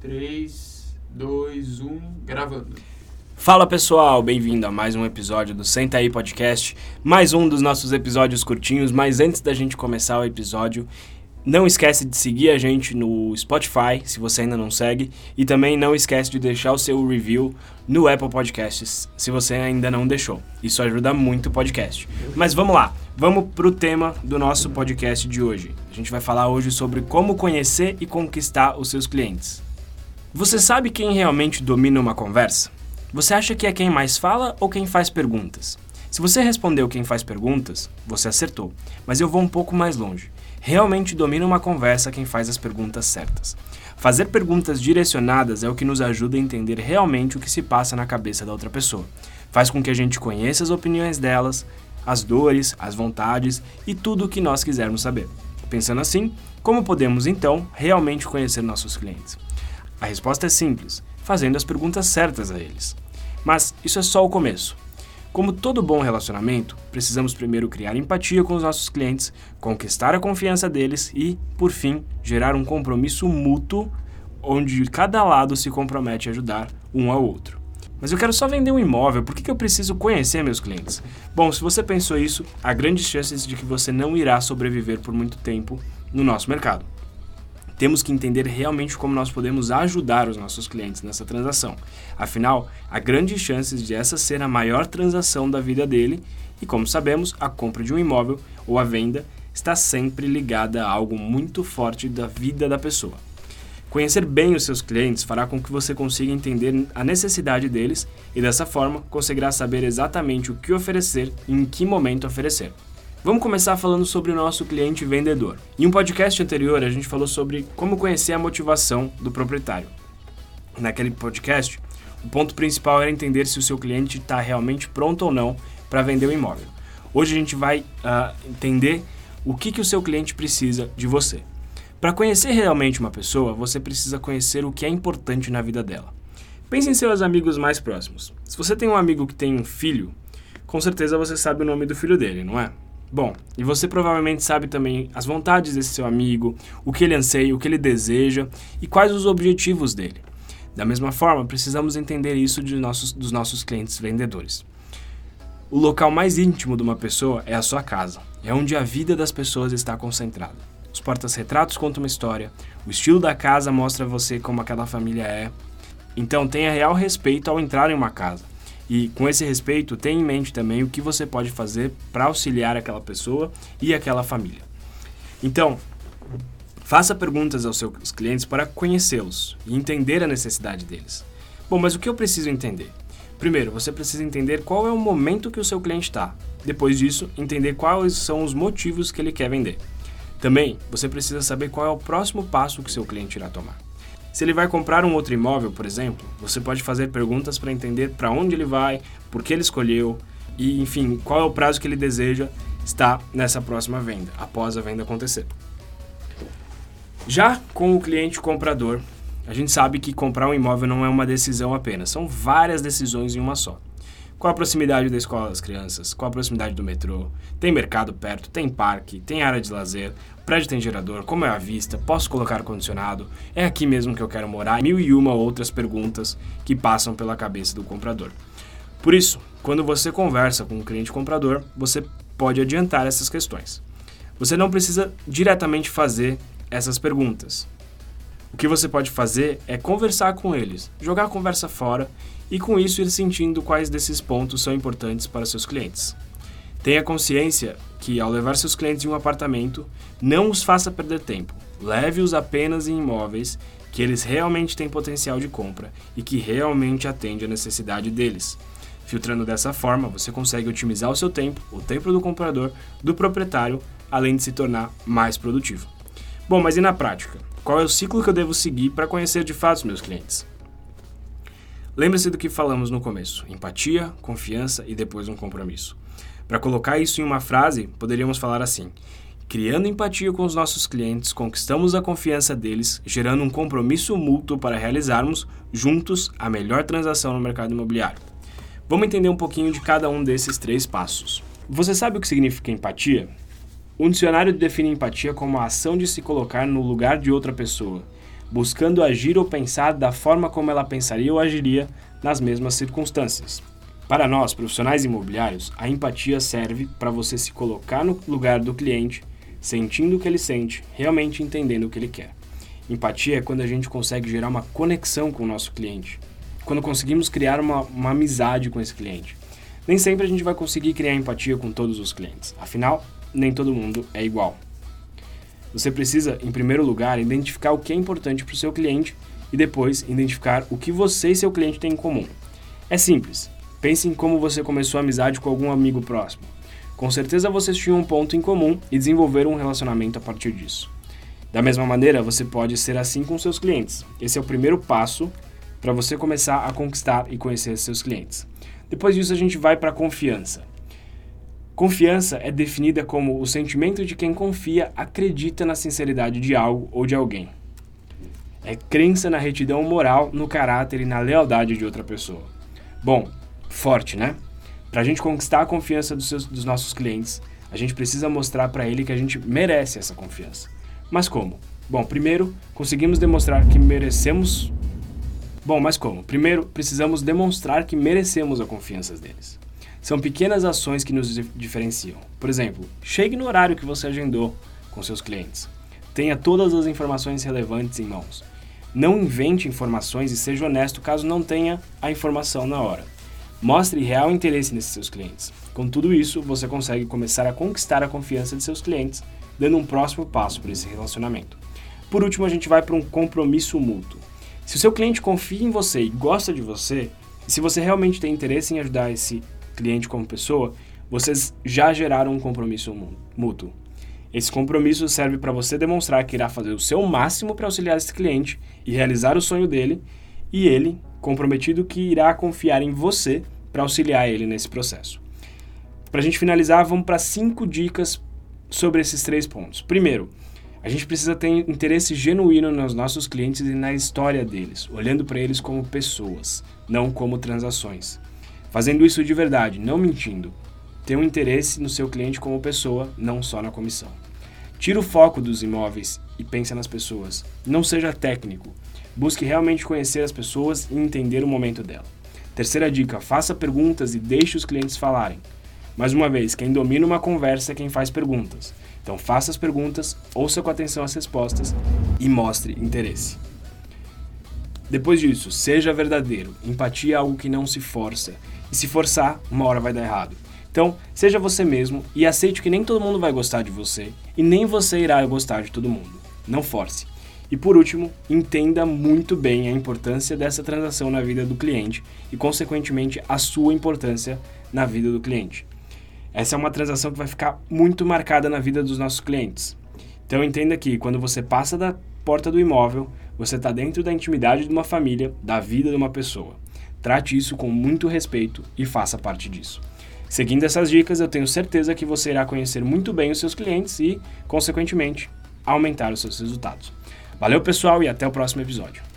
3, 2, 1, gravando. Fala pessoal, bem-vindo a mais um episódio do Senta aí Podcast, mais um dos nossos episódios curtinhos, mas antes da gente começar o episódio, não esquece de seguir a gente no Spotify, se você ainda não segue, e também não esquece de deixar o seu review no Apple Podcasts, se você ainda não deixou. Isso ajuda muito o podcast. Mas vamos lá, vamos pro tema do nosso podcast de hoje. A gente vai falar hoje sobre como conhecer e conquistar os seus clientes. Você sabe quem realmente domina uma conversa? Você acha que é quem mais fala ou quem faz perguntas? Se você respondeu quem faz perguntas, você acertou, mas eu vou um pouco mais longe. Realmente domina uma conversa quem faz as perguntas certas. Fazer perguntas direcionadas é o que nos ajuda a entender realmente o que se passa na cabeça da outra pessoa. Faz com que a gente conheça as opiniões delas, as dores, as vontades e tudo o que nós quisermos saber. Pensando assim, como podemos então realmente conhecer nossos clientes? A resposta é simples: fazendo as perguntas certas a eles. Mas isso é só o começo. Como todo bom relacionamento, precisamos primeiro criar empatia com os nossos clientes, conquistar a confiança deles e, por fim, gerar um compromisso mútuo onde cada lado se compromete a ajudar um ao outro. Mas eu quero só vender um imóvel, por que, que eu preciso conhecer meus clientes? Bom, se você pensou isso, há grandes chances de que você não irá sobreviver por muito tempo no nosso mercado temos que entender realmente como nós podemos ajudar os nossos clientes nessa transação. Afinal, há grandes chances de essa ser a maior transação da vida dele e, como sabemos, a compra de um imóvel ou a venda está sempre ligada a algo muito forte da vida da pessoa. Conhecer bem os seus clientes fará com que você consiga entender a necessidade deles e, dessa forma, conseguirá saber exatamente o que oferecer e em que momento oferecer. Vamos começar falando sobre o nosso cliente vendedor. Em um podcast anterior, a gente falou sobre como conhecer a motivação do proprietário. Naquele podcast, o ponto principal era entender se o seu cliente está realmente pronto ou não para vender o imóvel. Hoje a gente vai uh, entender o que, que o seu cliente precisa de você. Para conhecer realmente uma pessoa, você precisa conhecer o que é importante na vida dela. Pense em seus amigos mais próximos. Se você tem um amigo que tem um filho, com certeza você sabe o nome do filho dele, não é? Bom, e você provavelmente sabe também as vontades desse seu amigo, o que ele anseia, o que ele deseja e quais os objetivos dele. Da mesma forma, precisamos entender isso de nossos, dos nossos clientes vendedores. O local mais íntimo de uma pessoa é a sua casa, é onde a vida das pessoas está concentrada. Os portas-retratos contam uma história, o estilo da casa mostra você como aquela família é. Então tenha real respeito ao entrar em uma casa. E com esse respeito, tenha em mente também o que você pode fazer para auxiliar aquela pessoa e aquela família. Então, faça perguntas aos seus clientes para conhecê-los e entender a necessidade deles. Bom, mas o que eu preciso entender? Primeiro, você precisa entender qual é o momento que o seu cliente está. Depois disso, entender quais são os motivos que ele quer vender. Também, você precisa saber qual é o próximo passo que seu cliente irá tomar. Se ele vai comprar um outro imóvel, por exemplo, você pode fazer perguntas para entender para onde ele vai, por que ele escolheu e, enfim, qual é o prazo que ele deseja estar nessa próxima venda, após a venda acontecer. Já com o cliente comprador, a gente sabe que comprar um imóvel não é uma decisão apenas, são várias decisões em uma só. Qual a proximidade da escola das crianças? Qual a proximidade do metrô? Tem mercado perto? Tem parque? Tem área de lazer? O prédio tem gerador? Como é a vista? Posso colocar ar-condicionado? É aqui mesmo que eu quero morar? Mil e uma outras perguntas que passam pela cabeça do comprador. Por isso, quando você conversa com um cliente comprador, você pode adiantar essas questões. Você não precisa diretamente fazer essas perguntas. O que você pode fazer é conversar com eles, jogar a conversa fora e com isso ir sentindo quais desses pontos são importantes para seus clientes. Tenha consciência que, ao levar seus clientes em um apartamento, não os faça perder tempo. Leve-os apenas em imóveis que eles realmente têm potencial de compra e que realmente atende a necessidade deles. Filtrando dessa forma, você consegue otimizar o seu tempo, o tempo do comprador, do proprietário, além de se tornar mais produtivo. Bom, mas e na prática? Qual é o ciclo que eu devo seguir para conhecer de fato os meus clientes? Lembre-se do que falamos no começo: empatia, confiança e depois um compromisso. Para colocar isso em uma frase, poderíamos falar assim: criando empatia com os nossos clientes, conquistamos a confiança deles, gerando um compromisso mútuo para realizarmos juntos a melhor transação no mercado imobiliário. Vamos entender um pouquinho de cada um desses três passos. Você sabe o que significa empatia? Um dicionário define empatia como a ação de se colocar no lugar de outra pessoa, buscando agir ou pensar da forma como ela pensaria ou agiria nas mesmas circunstâncias. Para nós, profissionais imobiliários, a empatia serve para você se colocar no lugar do cliente, sentindo o que ele sente, realmente entendendo o que ele quer. Empatia é quando a gente consegue gerar uma conexão com o nosso cliente, quando conseguimos criar uma, uma amizade com esse cliente. Nem sempre a gente vai conseguir criar empatia com todos os clientes, afinal, nem todo mundo é igual. Você precisa, em primeiro lugar, identificar o que é importante para o seu cliente e depois identificar o que você e seu cliente têm em comum. É simples. Pense em como você começou a amizade com algum amigo próximo. Com certeza vocês tinham um ponto em comum e desenvolveram um relacionamento a partir disso. Da mesma maneira, você pode ser assim com seus clientes. Esse é o primeiro passo para você começar a conquistar e conhecer seus clientes. Depois disso, a gente vai para a confiança. Confiança é definida como o sentimento de quem confia acredita na sinceridade de algo ou de alguém. É crença na retidão moral, no caráter e na lealdade de outra pessoa. Bom, forte, né? Para a gente conquistar a confiança dos, seus, dos nossos clientes, a gente precisa mostrar para ele que a gente merece essa confiança. Mas como? Bom, primeiro, conseguimos demonstrar que merecemos. Bom, mas como? Primeiro, precisamos demonstrar que merecemos a confiança deles. São pequenas ações que nos diferenciam. Por exemplo, chegue no horário que você agendou com seus clientes. Tenha todas as informações relevantes em mãos. Não invente informações e seja honesto caso não tenha a informação na hora. Mostre real interesse nesses seus clientes. Com tudo isso, você consegue começar a conquistar a confiança de seus clientes dando um próximo passo para esse relacionamento. Por último, a gente vai para um compromisso mútuo. Se o seu cliente confia em você e gosta de você, e se você realmente tem interesse em ajudar esse cliente como pessoa, vocês já geraram um compromisso mútuo. Esse compromisso serve para você demonstrar que irá fazer o seu máximo para auxiliar esse cliente e realizar o sonho dele, e ele, comprometido, que irá confiar em você para auxiliar ele nesse processo. Para a gente finalizar, vamos para cinco dicas sobre esses três pontos. Primeiro, a gente precisa ter interesse genuíno nos nossos clientes e na história deles, olhando para eles como pessoas, não como transações. Fazendo isso de verdade, não mentindo. Ter um interesse no seu cliente como pessoa, não só na comissão. Tira o foco dos imóveis e pense nas pessoas. Não seja técnico. Busque realmente conhecer as pessoas e entender o momento dela. Terceira dica: faça perguntas e deixe os clientes falarem. Mais uma vez, quem domina uma conversa é quem faz perguntas. Então faça as perguntas, ouça com atenção as respostas e mostre interesse. Depois disso, seja verdadeiro. Empatia é algo que não se força. E se forçar, uma hora vai dar errado. Então, seja você mesmo e aceite que nem todo mundo vai gostar de você e nem você irá gostar de todo mundo. Não force. E por último, entenda muito bem a importância dessa transação na vida do cliente e, consequentemente, a sua importância na vida do cliente. Essa é uma transação que vai ficar muito marcada na vida dos nossos clientes. Então entenda que quando você passa da porta do imóvel, você está dentro da intimidade de uma família, da vida de uma pessoa. Trate isso com muito respeito e faça parte disso. Seguindo essas dicas, eu tenho certeza que você irá conhecer muito bem os seus clientes e, consequentemente, aumentar os seus resultados. Valeu, pessoal, e até o próximo episódio.